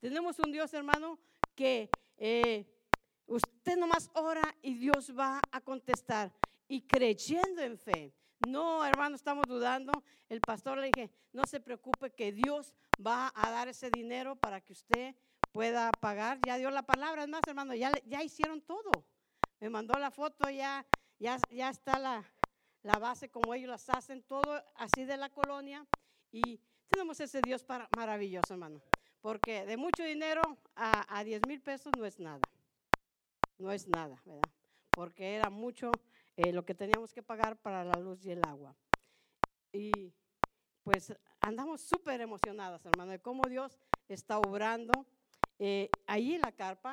Tenemos un Dios, hermano, que eh, usted nomás ora y Dios va a contestar y creyendo en fe. No, hermano, estamos dudando. El pastor le dije, no se preocupe que Dios va a dar ese dinero para que usted pueda pagar. Ya dio la palabra, es más, hermano, ya, ya hicieron todo. Me mandó la foto, ya, ya, ya está la, la base como ellos las hacen, todo así de la colonia. Y tenemos ese Dios para, maravilloso, hermano. Porque de mucho dinero a, a 10 mil pesos no es nada. No es nada, ¿verdad? Porque era mucho eh, lo que teníamos que pagar para la luz y el agua. Y pues andamos súper emocionadas, hermano, de cómo Dios está obrando eh, ahí en la carpa,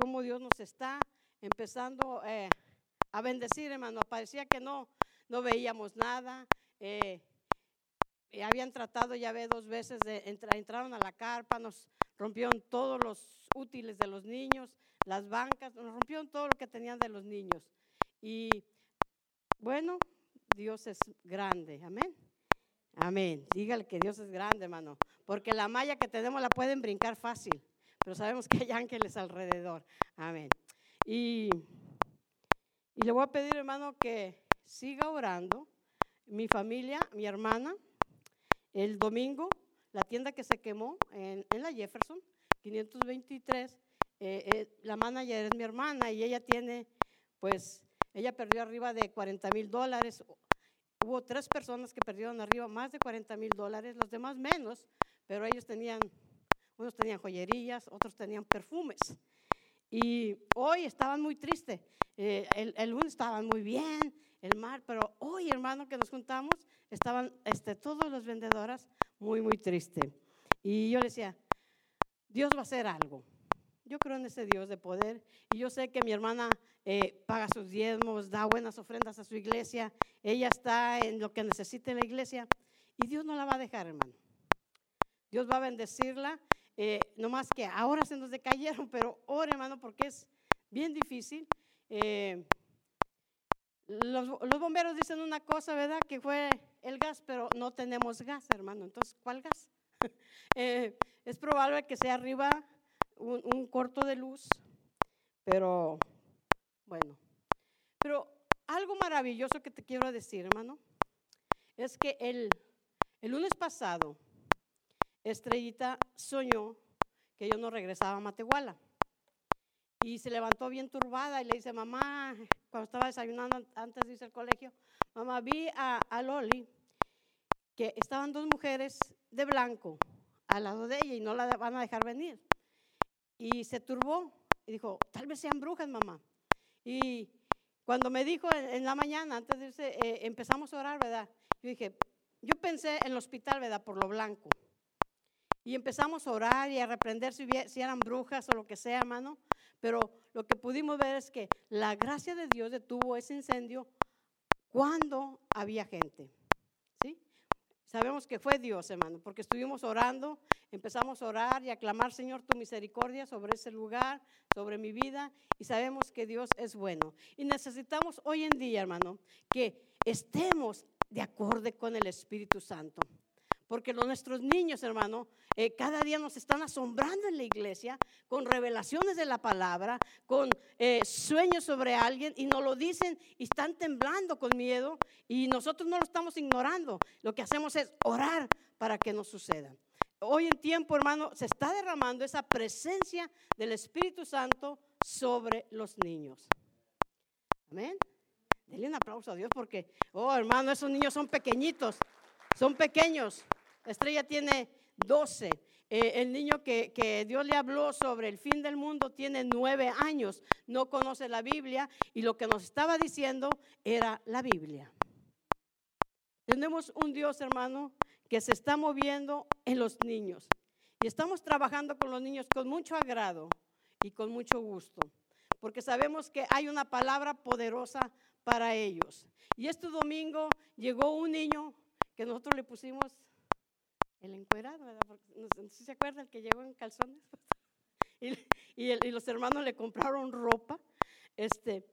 cómo Dios nos está empezando eh, a bendecir, hermano. Parecía que no, no veíamos nada. Eh, habían tratado, ya ve, dos veces de entrar, entraron a la carpa, nos rompieron todos los útiles de los niños, las bancas, nos rompieron todo lo que tenían de los niños. Y bueno, Dios es grande, amén. Amén. Dígale que Dios es grande, hermano. Porque la malla que tenemos la pueden brincar fácil, pero sabemos que hay ángeles alrededor. Amén. Y, y le voy a pedir, hermano, que siga orando. Mi familia, mi hermana, el domingo, la tienda que se quemó en, la Jefferson, 523, eh, eh, la manager es mi hermana y ella tiene, pues, ella perdió arriba de 40 mil dólares. Hubo tres personas que perdieron arriba más de 40 mil dólares, los demás menos, pero ellos tenían, unos tenían joyerías, otros tenían perfumes. Y hoy estaban muy tristes. Eh, el, el, lunes estaban muy bien, el mar, pero hoy, hermano, que nos juntamos, estaban este, todos los vendedoras muy, muy tristes. Y yo decía, Dios va a hacer algo. Yo creo en ese Dios de poder y yo sé que mi hermana eh, paga sus diezmos, da buenas ofrendas a su iglesia, ella está en lo que necesite la iglesia y Dios no la va a dejar, hermano. Dios va a bendecirla, eh, no más que ahora se nos decayeron, pero ore, hermano, porque es bien difícil. Eh, los, bomberos dicen una cosa, ¿verdad? Que fue el gas, pero no tenemos gas, hermano. Entonces, ¿cuál gas? eh, es probable que sea arriba un, un corto de luz, pero bueno. Pero algo maravilloso que te quiero decir, hermano, es que el, el lunes pasado, Estrellita soñó que yo no regresaba a Matehuala. Y se levantó bien turbada y le dice, mamá, cuando estaba desayunando antes de irse al colegio, mamá, vi a, Loli que estaban dos mujeres de blanco al lado de ella y no la van a dejar venir. Y se turbó y dijo, tal vez sean brujas, mamá. Y cuando me dijo en, en la mañana, antes de irse, eh, empezamos a orar, ¿verdad? Yo dije, yo pensé en el hospital, ¿verdad? Por lo blanco. Y empezamos a orar y a reprender si, eran brujas o lo que sea, hermano. Pero lo que pudimos ver es que la gracia de Dios detuvo ese incendio cuando había gente. ¿Sí? Sabemos que fue Dios, hermano, porque estuvimos orando, empezamos a orar y a clamar, Señor, tu misericordia sobre ese lugar, sobre mi vida, y sabemos que Dios es bueno. Y necesitamos hoy en día, hermano, que estemos de acorde con el Espíritu Santo. Porque los, nuestros niños, hermano, eh, cada día nos están asombrando en la iglesia con revelaciones de la palabra, con eh, sueños sobre alguien y nos lo dicen y están temblando con miedo y nosotros no lo estamos ignorando. Lo que hacemos es orar para que no suceda. Hoy en tiempo, hermano, se está derramando esa presencia del Espíritu Santo sobre los niños. Amén. Denle un aplauso a Dios porque, oh hermano, esos niños son pequeñitos, son pequeños. Estrella tiene 12. Eh, el niño que, que, Dios le habló sobre el fin del mundo tiene nueve años, no conoce la Biblia y lo que nos estaba diciendo era la Biblia. Tenemos un Dios, hermano, que se está moviendo en los niños y estamos trabajando con los niños con mucho agrado y con mucho gusto, porque sabemos que hay una palabra poderosa para ellos. Y este domingo llegó un niño que nosotros le pusimos el encuerado, ¿verdad? No, sé si se acuerda el que llegó en calzones. y, y, los hermanos le compraron ropa. Este,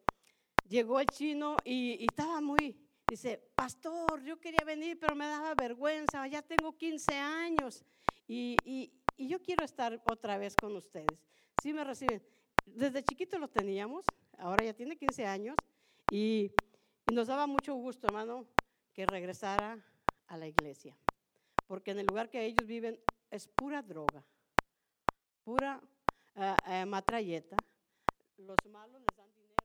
llegó el chino y, y, estaba muy, dice, pastor, yo quería venir, pero me daba vergüenza, ya tengo 15 años. Y, yo quiero estar otra vez con ustedes. Si me reciben. Desde chiquito lo teníamos, ahora ya tiene 15 años, y nos daba mucho gusto, hermano, que regresara a la iglesia, porque en el lugar que ellos viven es pura droga, pura uh, matralleta. Los malos les dan dinero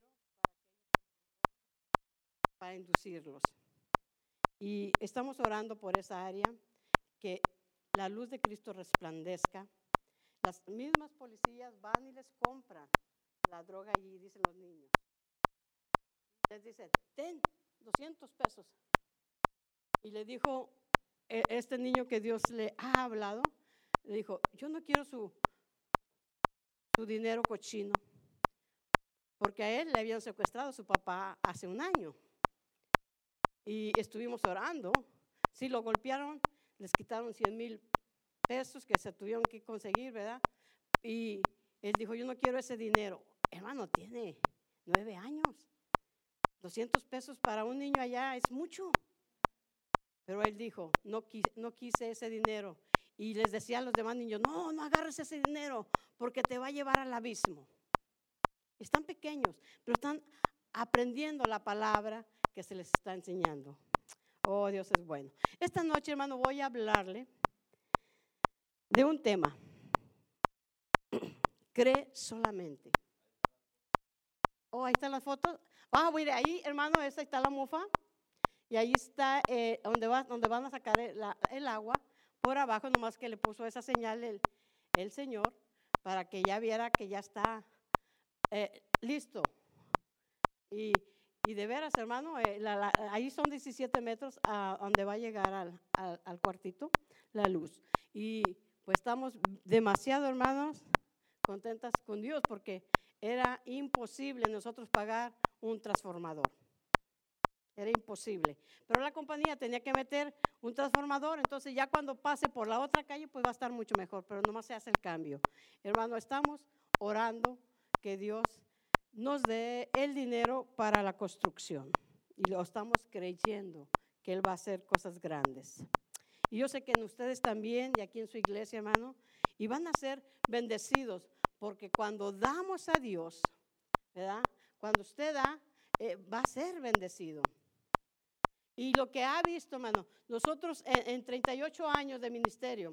para, inducirlos. Y estamos orando por esa área, que la luz de Cristo resplandezca. Las mismas policías van y les compran la droga allí, dicen los niños. Les dicen, ten 200 pesos. Y le dijo este niño que Dios le ha hablado, le dijo, yo no quiero su, su dinero cochino, porque a él le habían secuestrado su papá hace un año. Y estuvimos orando. Si lo golpearon, les quitaron 100 mil pesos que se tuvieron que conseguir, ¿verdad? Y él dijo, yo no quiero ese dinero. Hermano, tiene nueve años. 200 pesos para un niño allá es mucho. Pero él dijo, no quise, ese dinero. Y les decía a los demás niños, no, no agarres ese dinero porque te va a llevar al abismo. Están pequeños, pero están aprendiendo la palabra que se les está enseñando. Oh, Dios es bueno. Esta noche, hermano, voy a hablarle de un tema. Cree solamente. Oh, ahí están las fotos. Ah, mire, ahí, hermano, esa está la mofa. Y ahí está eh, donde, va, donde van a sacar el, el, agua. Por abajo, nomás que le puso esa señal el, el Señor para que ya viera que ya está eh, listo. Y, y, de veras, hermano, eh, la, la, ahí son 17 metros a donde va a llegar al, al, al, cuartito la luz. Y pues estamos demasiado, hermanos, contentas con Dios porque era imposible nosotros pagar un transformador. Era imposible. Pero la compañía tenía que meter un transformador, entonces ya cuando pase por la otra calle, pues va a estar mucho mejor, pero nomás se hace el cambio. Hermano, estamos orando que Dios nos dé el dinero para la construcción y lo estamos creyendo que Él va a hacer cosas grandes. Y yo sé que en ustedes también y aquí en su iglesia, hermano, y van a ser bendecidos porque cuando damos a Dios, ¿verdad? Cuando usted da, eh, va a ser bendecido. Y lo que ha visto, hermano, nosotros en, en 38 años de ministerio,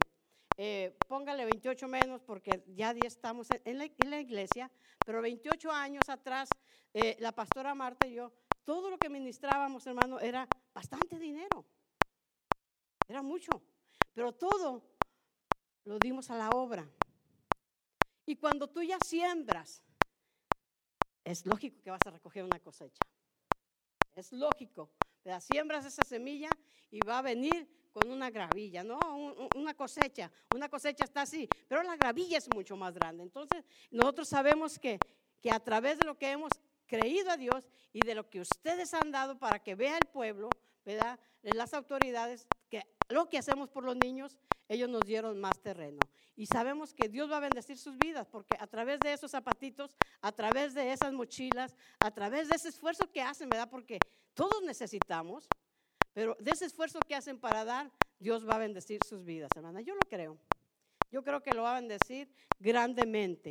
eh, póngale 28 menos porque ya estamos en la, en la, iglesia, pero 28 años atrás, eh, la pastora Marta y yo, todo lo que ministrábamos, hermano, era bastante dinero. Era mucho, pero todo lo dimos a la obra. Y cuando tú ya siembras, es lógico que vas a recoger una cosecha. Es lógico. Siembras esa semilla y va a venir con una gravilla, ¿no? Una cosecha. Una cosecha está así, pero la gravilla es mucho más grande. Entonces, nosotros sabemos que, que a través de lo que hemos creído a Dios y de lo que ustedes han dado para que vea el pueblo, ¿verdad? Las autoridades, que lo que hacemos por los niños, ellos nos dieron más terreno. Y sabemos que Dios va a bendecir sus vidas, porque a través de esos zapatitos, a través de esas mochilas, a través de ese esfuerzo que hacen, ¿verdad? Porque todos necesitamos, pero de ese esfuerzo que hacen para dar, Dios va a bendecir sus vidas, hermana. Yo lo creo. Yo creo que lo va a bendecir grandemente.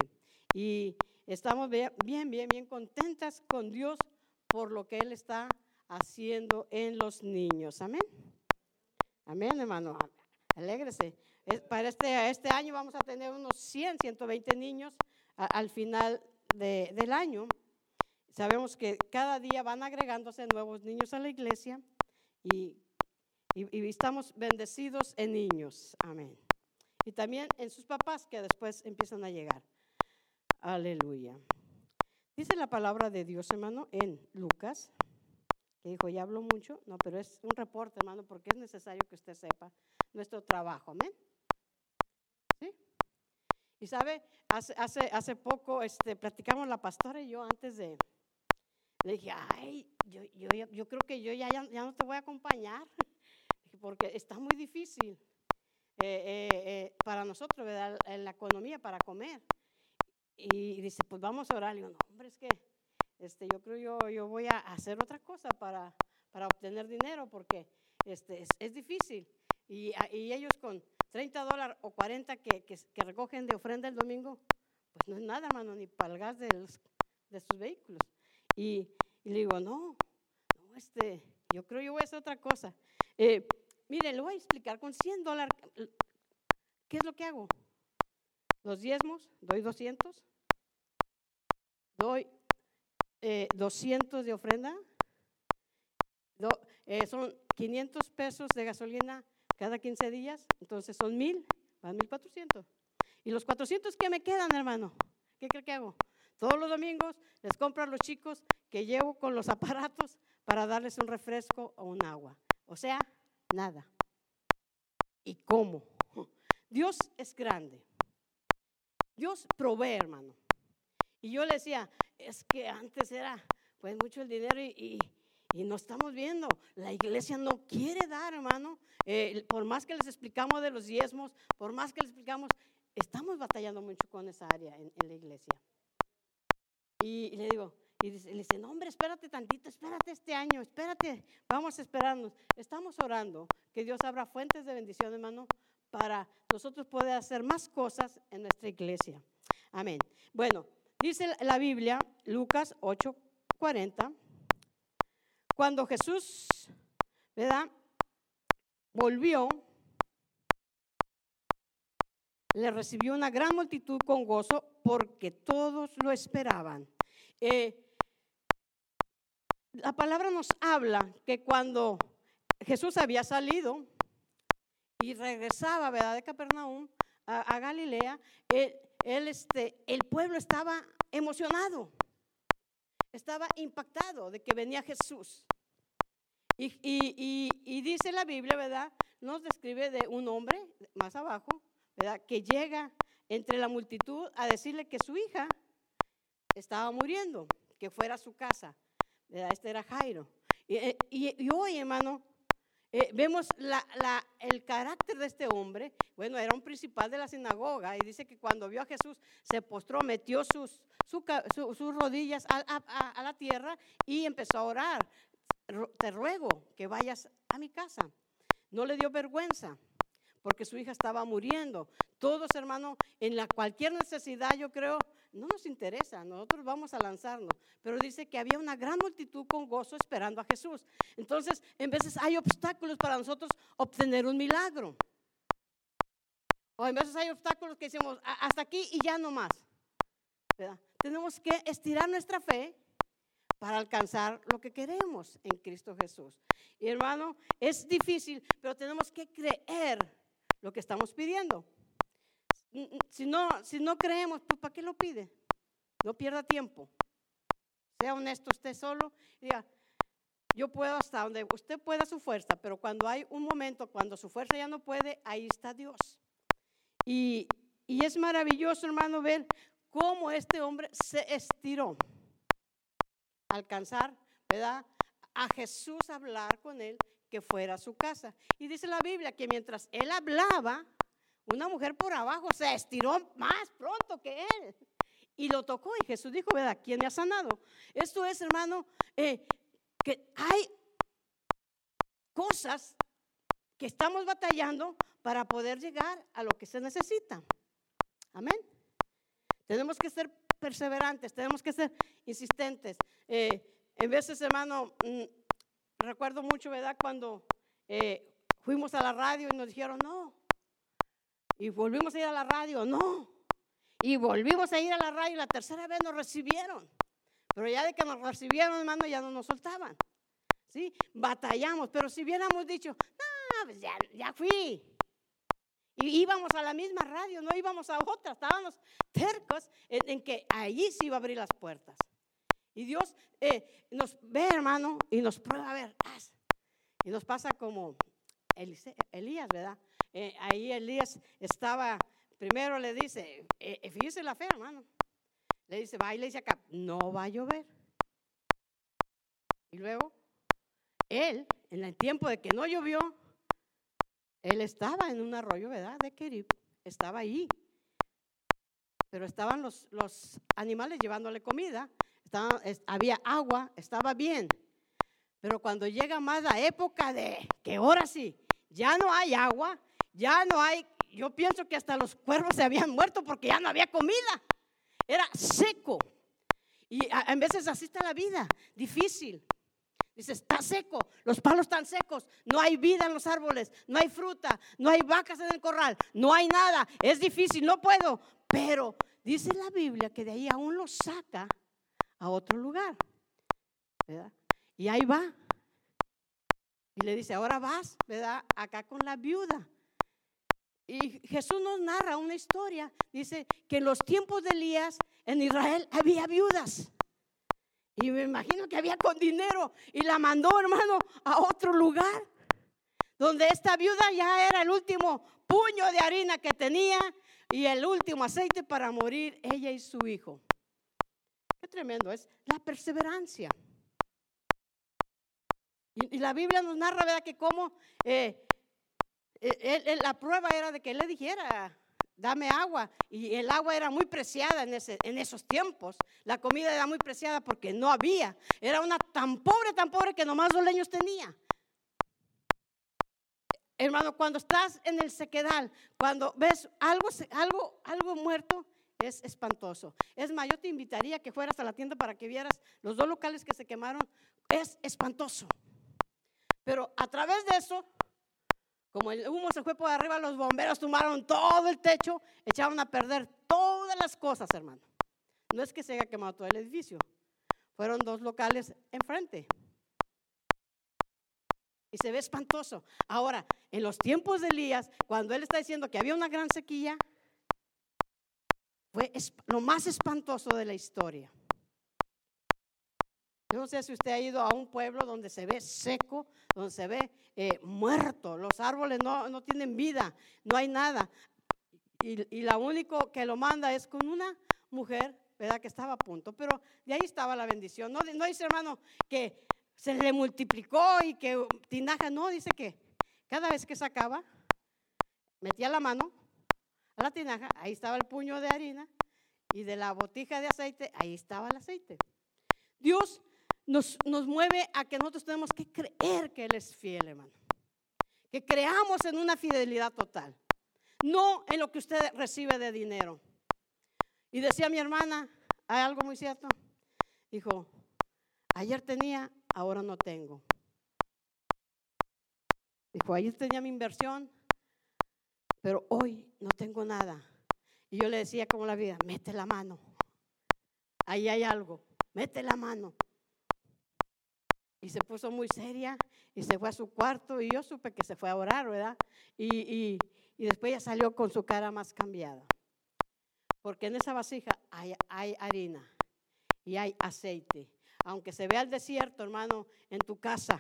Y estamos bien, bien, bien contentas con Dios por lo que Él está haciendo en los niños. Amén. Amén, hermano. Alégrese. Para este, este año vamos a tener unos 100, 120 niños al final de, del año. Sabemos que cada día van agregándose nuevos niños a la iglesia y, y, estamos bendecidos en niños. Amén. Y también en sus papás que después empiezan a llegar. Aleluya. Dice la palabra de Dios, hermano, en Lucas, que dijo, ya hablo mucho, no, pero es un reporte, hermano, porque es necesario que usted sepa nuestro trabajo. Amén. ¿Sí? Y sabe, hace, hace, hace poco este, platicamos la pastora y yo antes de, le dije, ay, yo, yo, yo creo que yo ya, ya, no te voy a acompañar, porque está muy difícil eh, eh, eh, para nosotros, ¿verdad? En la economía, para comer. Y dice, pues vamos a orar. Le digo, no, hombre, es que este, yo creo yo, yo voy a hacer otra cosa para, para obtener dinero, porque este, es, difícil. Y, y, ellos con 30 dólares o 40 que, que, recogen de ofrenda el domingo, pues no es nada, hermano, ni para el gas de, de sus vehículos. Y, le digo, no, no, este, yo creo yo voy a hacer otra cosa. Eh, mire, le voy a explicar, con 100 dólares, ¿qué es lo que hago? Los diezmos, doy 200, doy 200 eh, de ofrenda, eh, son 500 pesos de gasolina cada 15 días, entonces son 1000, van 1400. Y los 400 que me quedan, hermano, ¿qué cree que hago? Todos los domingos les compro a los chicos que llevo con los aparatos para darles un refresco o un agua. O sea, nada. ¿Y cómo? Dios es grande. Dios provee, hermano. Y yo le decía, es que antes era pues mucho el dinero y, y, no estamos viendo. La iglesia no quiere dar, hermano. Eh, por más que les explicamos de los diezmos, por más que les explicamos, estamos batallando mucho con esa área en, la iglesia. Y, le digo, y dice, le dice, no hombre, espérate tantito, espérate este año, espérate, vamos a esperarnos. Estamos orando que Dios abra fuentes de bendición, hermano, para nosotros poder hacer más cosas en nuestra iglesia. Amén. Bueno, Dice la Biblia, Lucas 8:40, cuando Jesús, ¿verdad? Volvió, le recibió una gran multitud con gozo porque todos lo esperaban. Eh, la palabra nos habla que cuando Jesús había salido y regresaba, ¿verdad? De Capernaum a, Galilea, él, él, este, el pueblo estaba emocionado, estaba impactado de que venía Jesús. Y, dice la Biblia, ¿verdad? Nos describe de un hombre más abajo, ¿verdad? Que llega entre la multitud a decirle que su hija estaba muriendo, que fuera a su casa. ¿verdad? Este era Jairo. Y, y, hoy, hermano, eh, vemos el carácter de este hombre. Bueno, era un principal de la sinagoga y dice que cuando vio a Jesús se postró, metió sus, rodillas a, la tierra y empezó a orar. Te ruego que vayas a mi casa. No le dio vergüenza porque su hija estaba muriendo. Todos, hermanos, en cualquier necesidad, yo creo, no nos interesa, nosotros vamos a lanzarnos. Pero dice que había una gran multitud con gozo esperando a Jesús. Entonces, en veces hay obstáculos para nosotros obtener un milagro. O en veces hay obstáculos que decimos, hasta aquí y ya no más. Tenemos que estirar nuestra fe para alcanzar lo que queremos en Cristo Jesús. Y hermano, es difícil, pero tenemos que creer lo que estamos pidiendo. Si no, si no creemos, pues ¿para qué lo pide? No pierda tiempo. Sea honesto usted solo diga, yo puedo hasta donde usted pueda su fuerza, pero cuando hay un momento, cuando su fuerza ya no puede, ahí está Dios. Y, y es maravilloso, hermano, ver cómo este hombre se estiró. Alcanzar, ¿verdad? A Jesús hablar con él que fuera a su casa. Y dice la Biblia que mientras él hablaba, una mujer por abajo se estiró más pronto que él y lo tocó. Y Jesús dijo, ¿verdad? ¿Quién me ha sanado? Esto es, hermano, eh, que hay cosas que estamos batallando para poder llegar a lo que se necesita. Amén. Tenemos que ser perseverantes, tenemos que ser insistentes. Eh, en veces, hermano, mm, recuerdo mucho, ¿verdad? Cuando eh, fuimos a la radio y nos dijeron, no, y volvimos a ir a la radio, no. Y volvimos a ir a la radio y la tercera vez nos recibieron. Pero ya de que nos recibieron, hermano, ya no nos soltaban. ¿Sí? Batallamos, pero si hubiéramos dicho, no, pues ya, ya fui. Y íbamos a la misma radio, no íbamos a otra, estábamos tercos en, que allí se iba a abrir las puertas. Y Dios eh, nos ve, hermano, y nos prueba a ver. Y nos pasa como Elías, ¿verdad? Eh, ahí Elías estaba, primero le dice, eh, fíjese la fe, hermano. Le dice, va y le dice acá, no va a llover. Y luego, él, en el tiempo de que no llovió, él estaba en un arroyo, ¿verdad? De Kerib, estaba ahí. Pero estaban los, los animales llevándole comida, había agua, estaba bien. Pero cuando llega más la época de que ahora sí, ya no hay agua, ya no hay yo pienso que hasta los cuervos se habían muerto porque ya no había comida. Era seco. Y a, veces así está la vida, difícil. Dice, está seco, los palos están secos, no hay vida en los árboles, no hay fruta, no hay vacas en el corral, no hay nada, es difícil, no puedo. Pero dice la Biblia que de ahí aún lo saca a otro lugar. Y ahí va. Y le dice, ahora vas, ¿verdad? Acá con la viuda. Y Jesús nos narra una historia. Dice que en los tiempos de Elías en Israel había viudas. Y me imagino que había con dinero. Y la mandó, hermano, a otro lugar. Donde esta viuda ya era el último puño de harina que tenía y el último aceite para morir ella y su hijo. Qué tremendo es la perseverancia. Y, la Biblia nos narra, ¿verdad? Que como eh, eh, la prueba era de que él le dijera, dame agua. Y el agua era muy preciada en esos tiempos. La comida era muy preciada porque no había. Era una tan pobre, tan pobre que nomás los leños tenía. Hermano, cuando estás en el sequedal, cuando ves algo, algo, algo muerto, es espantoso. Es más, yo te invitaría que fueras a la tienda para que vieras los dos locales que se quemaron. Es espantoso. Pero a través de eso, como el humo se fue por arriba, los bomberos tomaron todo el techo, echaron a perder todas las cosas, hermano. No es que se haya quemado todo el edificio, fueron dos locales enfrente. Y se ve espantoso. Ahora, en los tiempos de Elías, cuando él está diciendo que había una gran sequía, fue lo más espantoso de la historia. Yo no sé si usted ha ido a un pueblo donde se ve seco, donde se ve eh, muerto, los árboles no, tienen vida, no hay nada. Y, y la único que lo manda es con una mujer, ¿verdad? Que estaba a punto, pero de ahí estaba la bendición. No, no dice, hermano, que se le multiplicó y que tinaja, no, dice que cada vez que sacaba, metía la mano a la tinaja, ahí estaba el puño de harina y de la botija de aceite, ahí estaba el aceite. Dios nos, mueve a que nosotros tenemos que creer que Él es fiel, hermano. Que creamos en una fidelidad total, no en lo que usted recibe de dinero. Y decía mi hermana, hay algo muy cierto. Dijo, ayer tenía, ahora no tengo. Dijo, ayer tenía mi inversión, pero hoy no tengo nada. Y yo le decía como la vida, mete la mano. Ahí hay algo, mete la mano. Y se puso muy seria y se fue a su cuarto y yo supe que se fue a orar, ¿verdad? Y, después ya salió con su cara más cambiada. Porque en esa vasija hay, hay harina y hay aceite. Aunque se vea el desierto, hermano, en tu casa,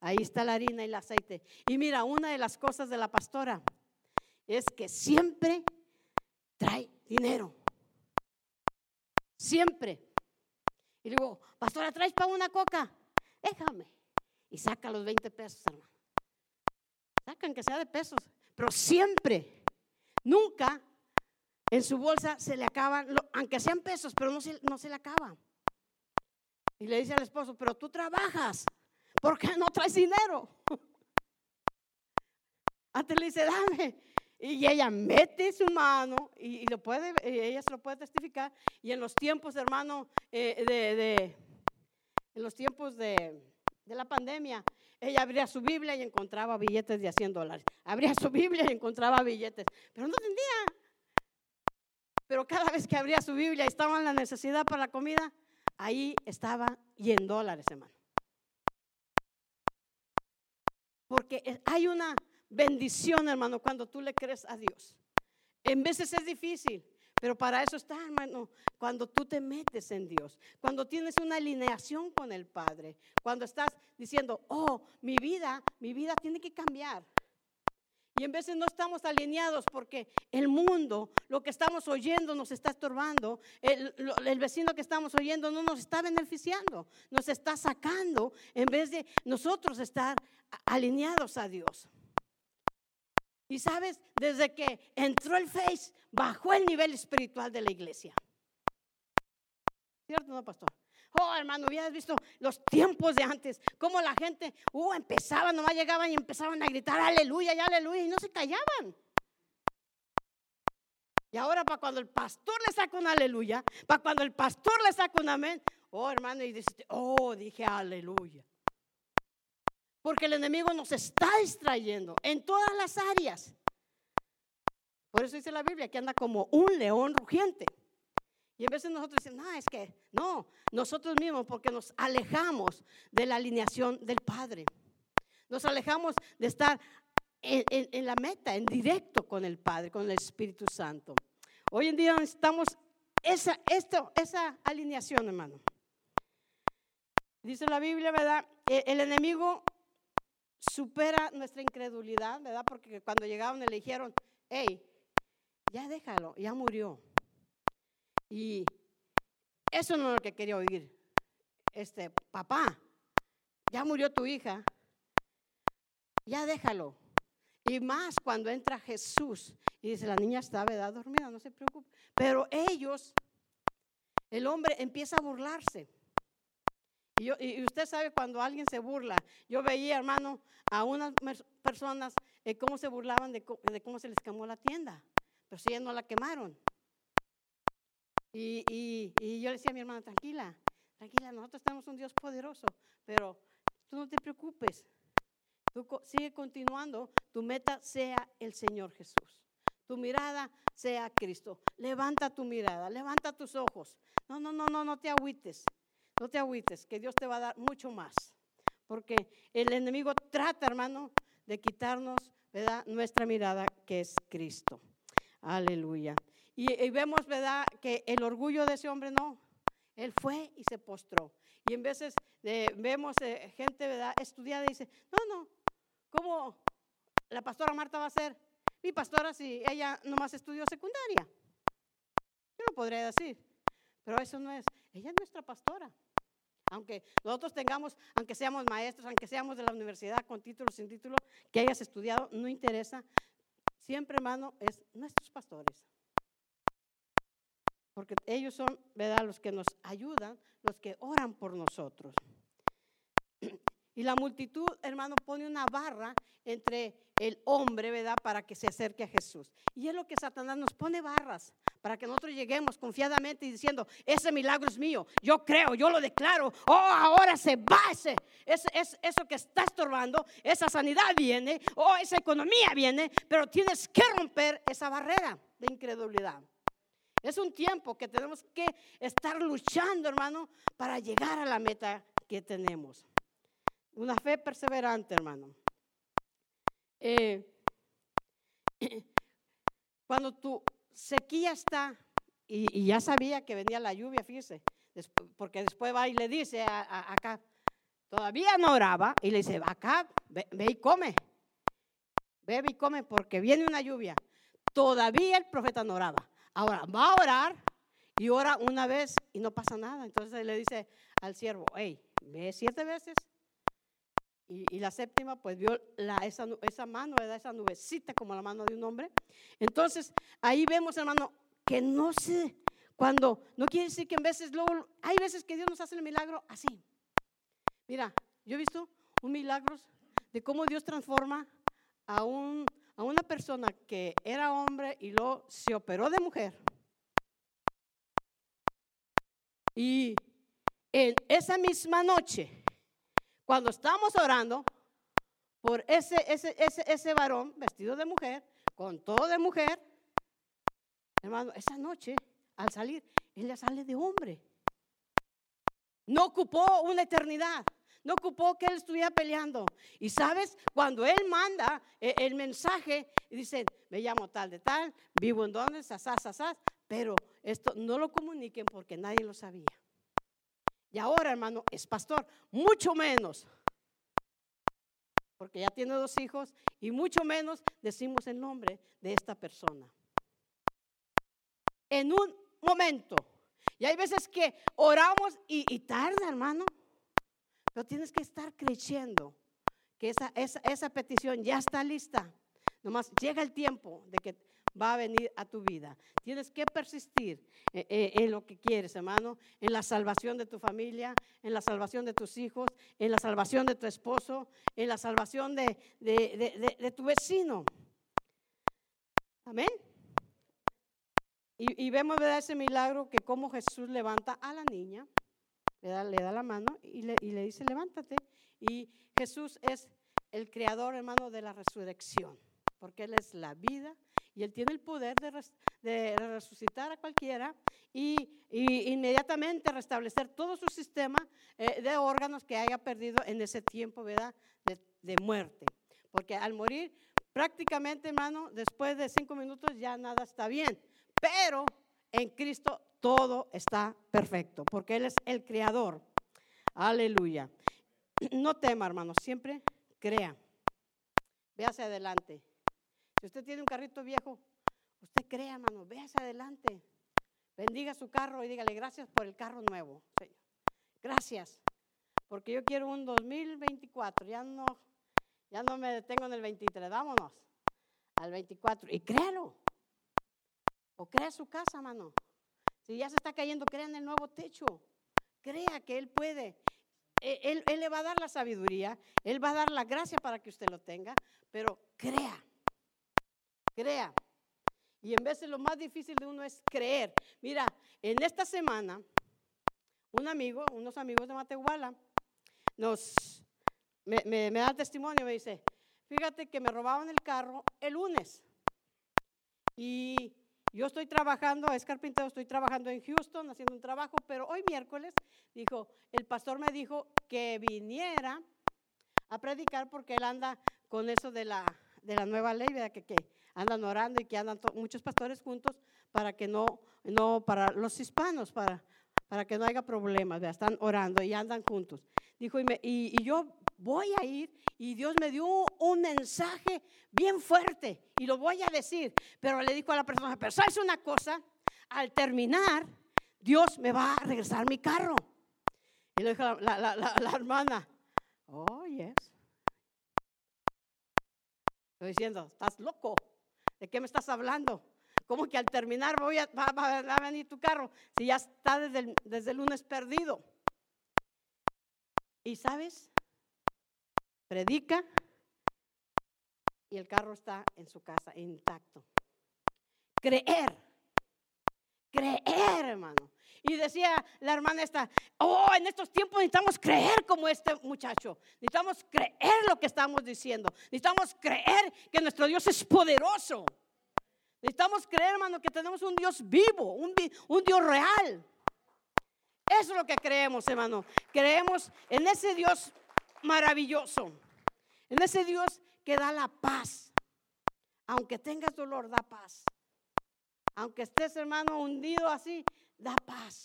ahí está la harina y el aceite. Y mira, una de las cosas de la pastora es que siempre trae dinero. Siempre. Y digo, pastora, ¿traes para una coca? Déjame. Y saca los 20 pesos, hermano. Sacan que sea de pesos, pero siempre, nunca en su bolsa se le acaban, aunque sean pesos, pero no se, no se le acaba. Y le dice al esposo, pero tú trabajas, ¿por qué no traes dinero? Antes le dice, dame. Y ella mete su mano y, lo puede, ella se lo puede testificar. Y en los tiempos, hermano, eh, de en los tiempos de, la pandemia, ella abría su Biblia y encontraba billetes de a 100 dólares. Abría su Biblia y encontraba billetes, pero no entendía. Pero cada vez que abría su Biblia y estaba en la necesidad para la comida, ahí estaba y en dólares, hermano. Porque hay una bendición, hermano, cuando tú le crees a Dios. En veces es difícil, pero para eso está, hermano, cuando tú te metes en Dios, cuando tienes una alineación con el Padre, cuando estás diciendo, oh, mi vida, mi vida tiene que cambiar. Y en veces no estamos alineados porque el mundo, lo que estamos oyendo nos está estorbando, el, el, vecino que estamos oyendo no nos está beneficiando, nos está sacando en vez de nosotros estar alineados a Dios. Y sabes, desde que entró el Face, bajó el nivel espiritual de la iglesia. ¿Cierto, no, pastor? Oh, hermano, hubieras visto los tiempos de antes, cómo la gente, uh, empezaba, nomás llegaban y empezaban a gritar aleluya y aleluya y no se callaban. Y ahora para cuando el pastor le saca un aleluya, para cuando el pastor le saca un amén, oh hermano, y dice, oh, dije aleluya. Porque el enemigo nos está distrayendo en todas las áreas. Por eso dice la Biblia que anda como un león rugiente. Y vez de nosotros decimos, no, es que no, nosotros mismos porque nos alejamos de la alineación del Padre. Nos alejamos de estar en, la meta, en directo con el Padre, con el Espíritu Santo. Hoy en día necesitamos esa, esto, esa alineación, hermano. Dice la Biblia, ¿verdad? E, el, enemigo supera nuestra incredulidad, ¿verdad? Porque cuando llegaron le dijeron, hey, ya déjalo, ya murió. Y eso no es lo que quería oír. Este, papá, ya murió tu hija, ya déjalo. Y más cuando entra Jesús y dice, la niña está, ¿verdad? Dormida, no se preocupe. Pero ellos, el hombre empieza a burlarse. Y, usted sabe cuando alguien se burla. Yo veía, hermano, a unas personas eh, cómo se burlaban de, cómo se les quemó la tienda. Pero si ya no la quemaron. Y, y, yo le decía a mi hermana, tranquila, tranquila, nosotros tenemos un Dios poderoso, pero tú no te preocupes. Tú sigue continuando, tu meta sea el Señor Jesús. Tu mirada sea Cristo. Levanta tu mirada, levanta tus ojos. No, no, no, no, no te agüites. No te agüites, que Dios te va a dar mucho más. Porque el enemigo trata, hermano, de quitarnos. Nuestra mirada que es Cristo. Aleluya. Y, vemos, ¿verdad? Que el orgullo de ese hombre no. Él fue y se postró. Y en veces vemos eh, gente, ¿verdad? Estudiada y dice, no, no, ¿Cómo la pastora Marta va a ser mi pastora si ella nomás estudió secundaria? Yo no podría decir, pero eso no es. Ella es nuestra pastora. Aunque nosotros tengamos, aunque seamos maestros, aunque seamos de la universidad con título, sin título, que hayas estudiado, no interesa. Siempre, hermano, es nuestros pastores. Porque ellos son, ¿verdad?, los que nos ayudan, los que oran por nosotros. Y la multitud, hermano, pone una barra entre el hombre, ¿verdad? Para que se acerque a Jesús. Y es lo que Satanás nos pone barras para que nosotros lleguemos confiadamente diciendo, ese milagro es mío, yo creo, yo lo declaro, oh, ahora se va ese, eso que está estorbando, esa sanidad viene, oh, esa economía viene, pero tienes que romper esa barrera de incredulidad. Es un tiempo que tenemos que estar luchando, hermano, para llegar a la meta que tenemos. Una fe perseverante, hermano. Eh, cuando tu sequía está, y, ya sabía que venía la lluvia, fíjese, porque después va y le dice a, acá, todavía no oraba, y le dice, acá, ve, y come, bebe y come porque viene una lluvia. Todavía el profeta no oraba. Ahora va a orar y ora una vez y no pasa nada. Entonces le dice al siervo, hey, ve siete veces y, la séptima, pues vio la, esa, esa mano, esa nubecita como la mano de un hombre. Entonces, ahí vemos, hermano, que no sé, cuando, no quiere decir que en veces, luego, hay veces que Dios nos hace el milagro así. Mira, yo he visto un milagro de cómo Dios transforma a, un, a una persona que era hombre y luego se operó de mujer. Y en esa misma noche, cuando estamos orando por ese, ese, ese, ese varón vestido de mujer, con todo de mujer, hermano, esa noche, al salir, él ya sale de hombre. No ocupó una eternidad. No ocupó que él estuviera peleando. Y sabes, cuando él manda eh, el mensaje, y dice, me llamo tal de tal, vivo en donde, sasas, pero esto no lo comuniquen porque nadie lo sabía. Y ahora, hermano, es pastor, mucho menos. Porque ya tiene dos hijos y mucho menos decimos el nombre de esta persona. En un momento. Y hay veces que oramos y, tarda, hermano. Pero tienes que estar creyendo que esa, esa, esa petición ya está lista. Nomás llega el tiempo de que va a venir a tu vida. Tienes que persistir eh, eh, en lo que quieres, hermano, en la salvación de tu familia, en la salvación de tus hijos, en la salvación de tu esposo, en la salvación de, tu vecino. Amén. Y, vemos ¿verdad? ese milagro que como Jesús levanta a la niña, le da, le da la mano y le dice, levántate. Y Jesús es el creador, hermano, de la resurrección, porque Él es la vida y Él tiene el poder de, resucitar a cualquiera y, inmediatamente restablecer todo su sistema eh, de órganos que haya perdido en ese tiempo. De, de muerte. Porque al morir, prácticamente, hermano, después de cinco minutos ya nada está bien. Pero en Cristo todo está perfecto, porque Él es el creador. Aleluya. No tema, hermano, siempre crea. Véase adelante. Si usted tiene un carrito viejo, usted crea, hermano, véase adelante. Bendiga su carro y dígale gracias por el carro nuevo, Señor. Gracias, porque yo quiero un 2024. Ya no, ya no me detengo en el 23. Vámonos al 24 y créalo. O crea su casa, mano. Si ya se está cayendo, crea en el nuevo techo. Crea que Él puede. E, él, él, le va a dar la sabiduría, Él va a dar la gracia para que usted lo tenga, pero crea, crea. Y en de lo más difícil de uno es creer. Mira, en esta semana, un amigo, unos amigos de Matehuala, nos, me da testimonio, me dice, fíjate que me robaban el carro el lunes. Y yo estoy trabajando, es carpintero, estoy trabajando en Houston haciendo un trabajo, pero hoy miércoles dijo, el pastor me dijo que viniera a predicar porque él anda con eso de la, de la nueva ley, ¿verdad? Que, que andan orando y que andan muchos pastores juntos para que no, no, para los hispanos, para, para que no haya problemas, están orando y andan juntos. Dijo, y, y, yo voy a ir y Dios me dio un mensaje bien fuerte y lo voy a decir, pero le dijo a la persona, pero sabes una cosa, al terminar, Dios me va a regresar mi carro. Y le dijo la, la, la, hermana, oh, yes. Estoy diciendo, estás loco, ¿de qué me estás hablando? ¿Cómo que al terminar voy a, va, a venir tu carro si ya está desde desde el lunes perdido? Y sabes, predica y el carro está en su casa intacto. Creer, creer, hermano. Y decía la hermana esta, oh, en estos tiempos necesitamos creer como este muchacho. Necesitamos creer lo que estamos diciendo. Necesitamos creer que nuestro Dios es poderoso. Necesitamos creer, hermano, que tenemos un Dios vivo, un, un Dios real. Eso es lo que creemos, hermano. Creemos en ese Dios maravilloso, en ese Dios que da la paz. Aunque tengas dolor, da paz. Aunque estés, hermano, hundido así, da paz.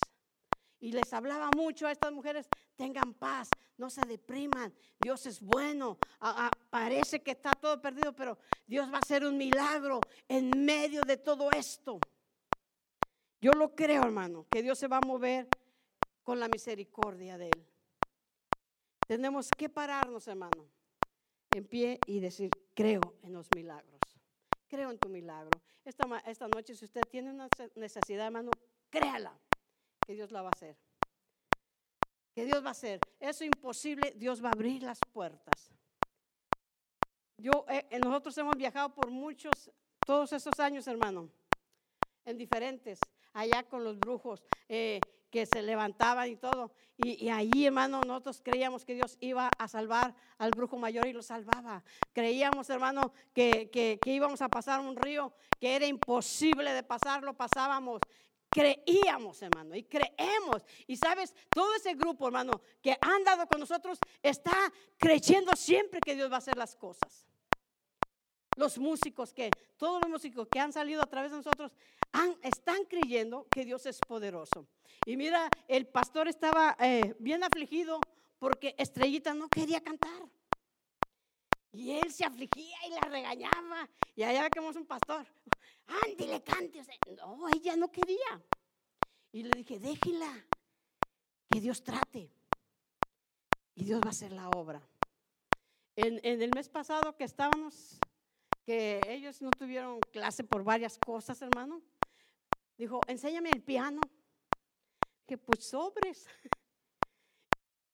Y les hablaba mucho a estas mujeres, tengan paz, no se depriman, Dios es bueno, parece que está todo perdido, pero Dios va a hacer un milagro en medio de todo esto. Yo lo creo, hermano, que Dios se va a mover con la misericordia de Él. Tenemos que pararnos, hermano, en pie y decir, creo en los milagros. Creo en tu milagro. Esta, esta noche, si usted tiene una necesidad, hermano, créala, que Dios la va a hacer. Que Dios va a hacer. Eso imposible, Dios va a abrir las puertas. Yo, eh, nosotros hemos viajado por muchos, todos estos años, hermano, en diferentes, allá con los brujos. Eh, que se levantaban y todo. Y, ahí, hermano, nosotros creíamos que Dios iba a salvar al brujo mayor y lo salvaba. Creíamos, hermano, que, que, íbamos a pasar un río que era imposible de pasarlo, pasábamos. Creíamos, hermano, y creemos. Y sabes, todo ese grupo, hermano, que han dado con nosotros, está creyendo siempre que Dios va a hacer las cosas. Los músicos que, todos los músicos que han salido a través de nosotros, están creyendo que Dios es poderoso. Y mira, el pastor estaba eh, bien afligido porque Estrellita no quería cantar. Y él se afligía y la regañaba. Y allá vemos un pastor. Andy, le cante. no, ella no quería. Y le dije, déjela. Que Dios trate. Y Dios va a hacer la obra. En, en el mes pasado que estábamos, que ellos no tuvieron clase por varias cosas, hermano. Dijo, enséñame el piano que pues sobres.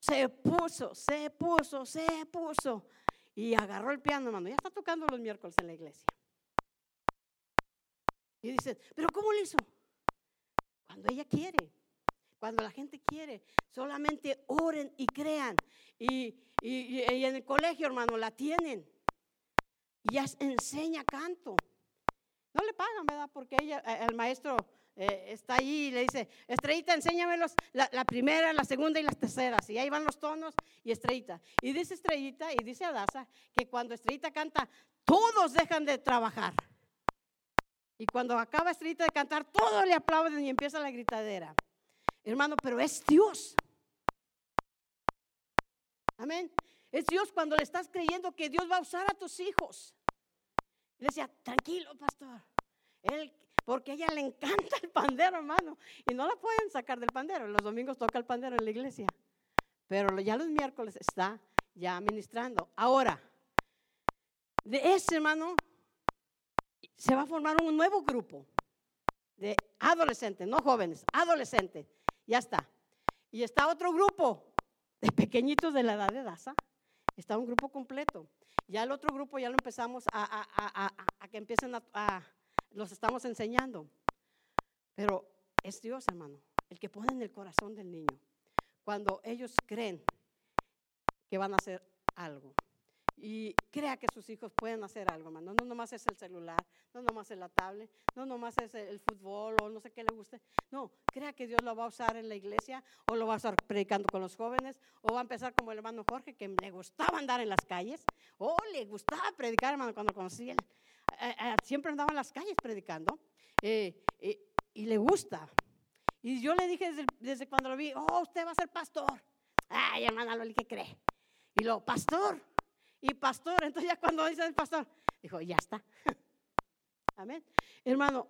Se puso, se puso, se puso. Y agarró el piano, hermano. Ya está tocando los miércoles en la iglesia. Y dice, pero ¿cómo lo hizo? Cuando ella quiere, cuando la gente quiere, solamente oren y crean. Y, en el colegio, hermano, la tienen. Y ya enseña canto. No le pagan, ¿verdad? Porque ella, eh, el maestro eh, está ahí y le dice, Estrellita, enséñamelos la, la, primera, la segunda y las terceras. Y ahí van los tonos y Estrellita. Y dice Estrellita y dice Adasa que cuando Estrellita canta, todos dejan de trabajar. Y cuando acaba Estrellita de cantar, todos le aplauden y empieza la gritadera. Hermano, pero es Dios. Amén. Es Dios cuando le estás creyendo que Dios va a usar a tus hijos. Le decía, tranquilo, pastor. Él, porque a ella le encanta el pandero, hermano. Y no la pueden sacar del pandero. Los domingos toca el pandero en la iglesia. Pero ya los miércoles está ya ministrando. Ahora, de ese hermano, se va a formar un nuevo grupo de adolescentes, no jóvenes, adolescentes. Ya está. Y está otro grupo de pequeñitos de la edad de Daza. Está un grupo completo. Ya el otro grupo ya lo empezamos a, que empiecen a, los estamos enseñando. Pero es Dios, hermano, el que pone en el corazón del niño. Cuando ellos creen que van a hacer algo y crea que sus hijos pueden hacer algo, hermano. No nomás es el celular, no nomás es la tablet, no nomás es el fútbol o no sé qué le guste. No, crea que Dios lo va a usar en la iglesia o lo va a estar predicando con los jóvenes o va a empezar como el hermano Jorge que le gustaba andar en las calles o le gustaba predicar, hermano, cuando conocí él. Eh, eh, siempre andaba en las calles predicando eh, y le gusta. Y yo le dije desde, cuando lo vi, oh, usted va a ser pastor. Ay, hermano, lo que cree. Y lo, pastor, y pastor. Entonces ya cuando dice el pastor, dijo, ya está. Amén. Hermano,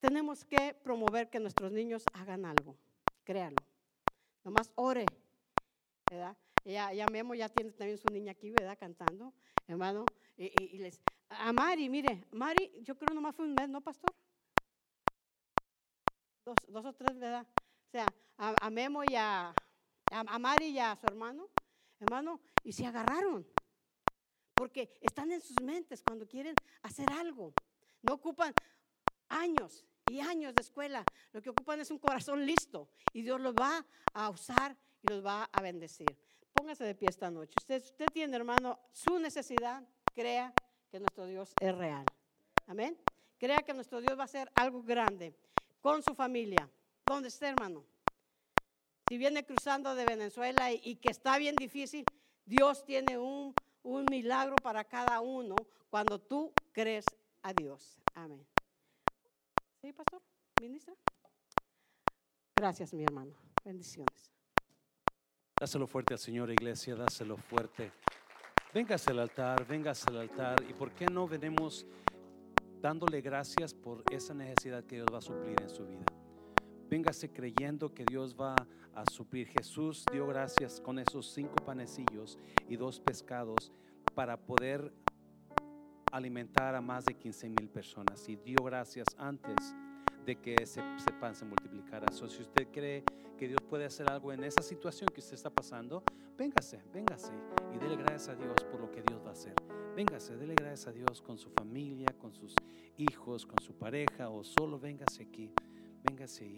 tenemos que promover que nuestros niños hagan algo. Créalo. Nomás ore. ¿Verdad? Ya, Memo ya tiene también su niña aquí, ¿verdad? Cantando, hermano. Y, les, a Mari, mire, Mari, yo creo nomás fue un mes, ¿no, pastor? Dos, o tres, ¿verdad? O sea, a, Memo y a, a Mari y a su hermano, hermano, y se agarraron porque están en sus mentes cuando quieren hacer algo. No ocupan años y años de escuela, lo que ocupan es un corazón listo y Dios los va a usar y los va a bendecir. Póngase de pie esta noche. Usted, usted tiene, hermano, su necesidad, crea que nuestro Dios es real. Amén. Crea que nuestro Dios va a hacer algo grande con su familia. ¿Dónde está, hermano? Si viene cruzando de Venezuela y que está bien difícil, Dios tiene un un milagro para cada uno cuando tú crees a Dios. Amén. ¿Sí, pastor? ¿Ministra? Gracias, mi hermano. Bendiciones. Dáselo fuerte al Señor, iglesia, dáselo fuerte. Véngase al altar, véngase al altar. ¿Y por qué no venimos dándole gracias por esa necesidad que Dios va a suplir en su vida? Véngase creyendo que Dios va a suplir. Jesús dio gracias con esos cinco panecillos y dos pescados para poder alimentar a más de 15 mil personas. Y dio gracias antes de que ese, pan se multiplicara. So, si usted cree que Dios puede hacer algo en esa situación que usted está pasando, véngase, véngase y dele gracias a Dios por lo que Dios va a hacer. Véngase, dele gracias a Dios con su familia, con sus hijos, con su pareja o solo véngase aquí. Véngase y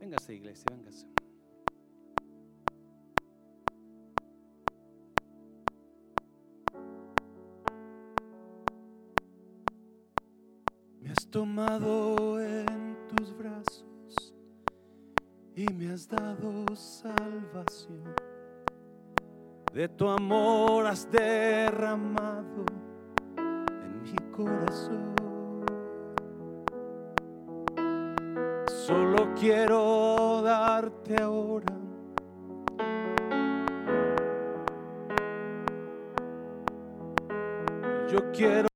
Véngase, iglesia, véngase. Me has tomado en tus brazos y me has dado salvación. De tu amor has derramado en mi corazón. Solo quiero darte ahora. Yo quiero